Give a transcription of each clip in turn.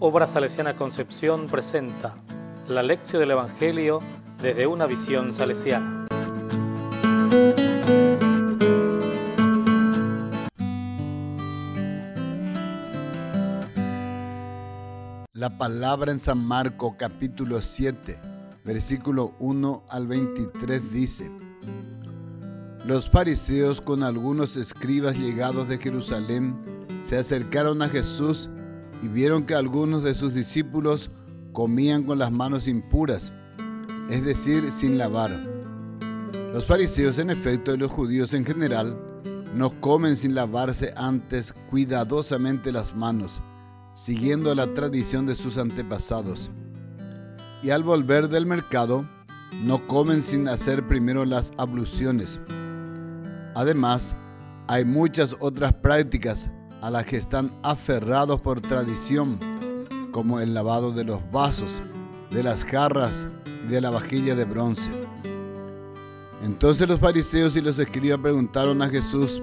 Obra Salesiana Concepción presenta la lección del Evangelio desde una visión salesiana. La palabra en San Marco capítulo 7, versículo 1 al 23 dice, Los fariseos con algunos escribas llegados de Jerusalén se acercaron a Jesús y vieron que algunos de sus discípulos comían con las manos impuras, es decir, sin lavar. Los fariseos en efecto y los judíos en general no comen sin lavarse antes cuidadosamente las manos, siguiendo la tradición de sus antepasados. Y al volver del mercado, no comen sin hacer primero las abluciones. Además, hay muchas otras prácticas a las que están aferrados por tradición, como el lavado de los vasos, de las jarras y de la vajilla de bronce. Entonces los fariseos y los escribas preguntaron a Jesús,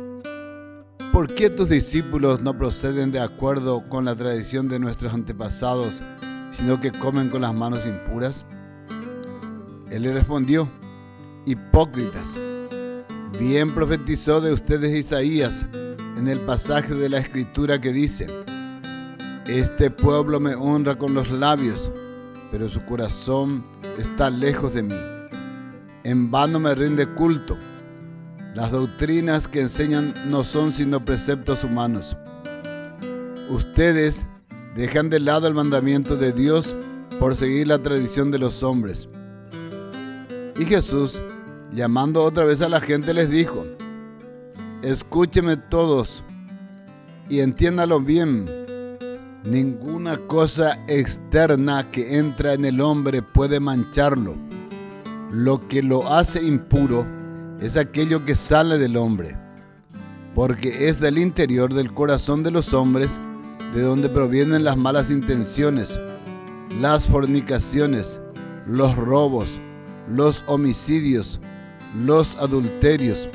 ¿por qué tus discípulos no proceden de acuerdo con la tradición de nuestros antepasados, sino que comen con las manos impuras? Él le respondió, hipócritas, bien profetizó de ustedes Isaías, en el pasaje de la escritura que dice, Este pueblo me honra con los labios, pero su corazón está lejos de mí. En vano me rinde culto. Las doctrinas que enseñan no son sino preceptos humanos. Ustedes dejan de lado el mandamiento de Dios por seguir la tradición de los hombres. Y Jesús, llamando otra vez a la gente, les dijo, Escúcheme todos y entiéndalo bien. Ninguna cosa externa que entra en el hombre puede mancharlo. Lo que lo hace impuro es aquello que sale del hombre, porque es del interior del corazón de los hombres de donde provienen las malas intenciones, las fornicaciones, los robos, los homicidios, los adulterios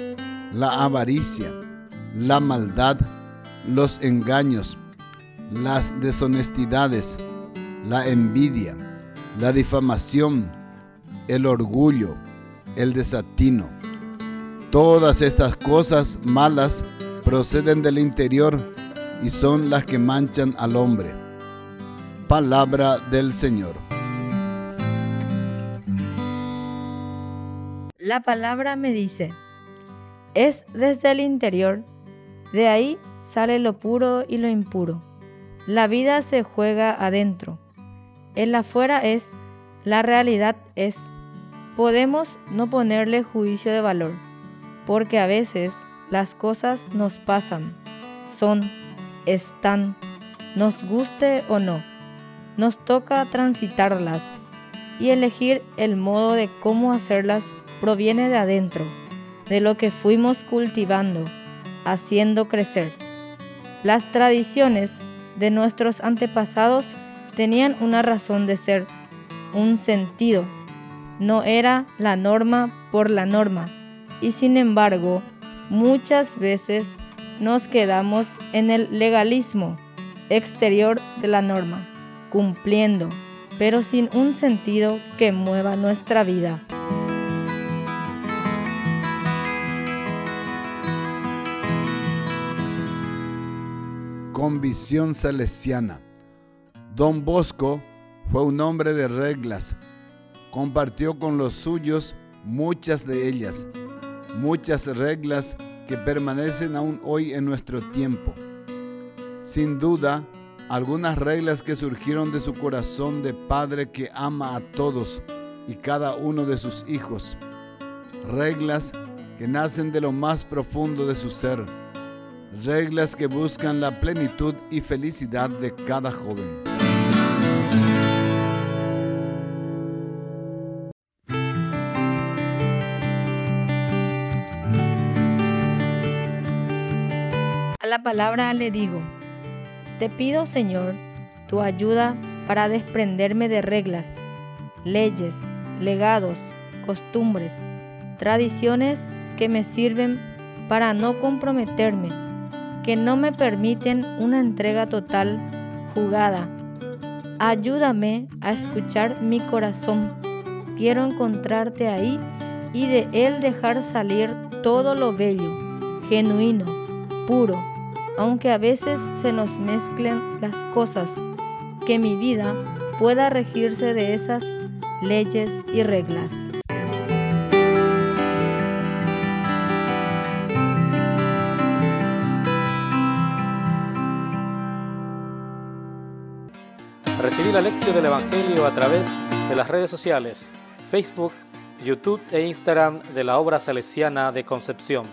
la avaricia, la maldad, los engaños, las deshonestidades, la envidia, la difamación, el orgullo, el desatino. Todas estas cosas malas proceden del interior y son las que manchan al hombre. Palabra del Señor. La palabra me dice, es desde el interior, de ahí sale lo puro y lo impuro. La vida se juega adentro. El afuera es, la realidad es. Podemos no ponerle juicio de valor, porque a veces las cosas nos pasan, son, están, nos guste o no. Nos toca transitarlas y elegir el modo de cómo hacerlas proviene de adentro de lo que fuimos cultivando, haciendo crecer. Las tradiciones de nuestros antepasados tenían una razón de ser, un sentido. No era la norma por la norma. Y sin embargo, muchas veces nos quedamos en el legalismo exterior de la norma, cumpliendo, pero sin un sentido que mueva nuestra vida. Con visión salesiana. Don Bosco fue un hombre de reglas. Compartió con los suyos muchas de ellas, muchas reglas que permanecen aún hoy en nuestro tiempo. Sin duda, algunas reglas que surgieron de su corazón de padre que ama a todos y cada uno de sus hijos. Reglas que nacen de lo más profundo de su ser reglas que buscan la plenitud y felicidad de cada joven. A la palabra le digo, te pido Señor tu ayuda para desprenderme de reglas, leyes, legados, costumbres, tradiciones que me sirven para no comprometerme que no me permiten una entrega total, jugada, Ayúdame a escuchar mi corazón. Quiero encontrarte ahí y de él dejar salir todo lo bello, genuino, puro, aunque a veces se nos mezclen las cosas, que mi vida pueda regirse de esas leyes y reglas. Recibí la lección del Evangelio a través de las redes sociales, Facebook, YouTube e Instagram de la obra salesiana de Concepción.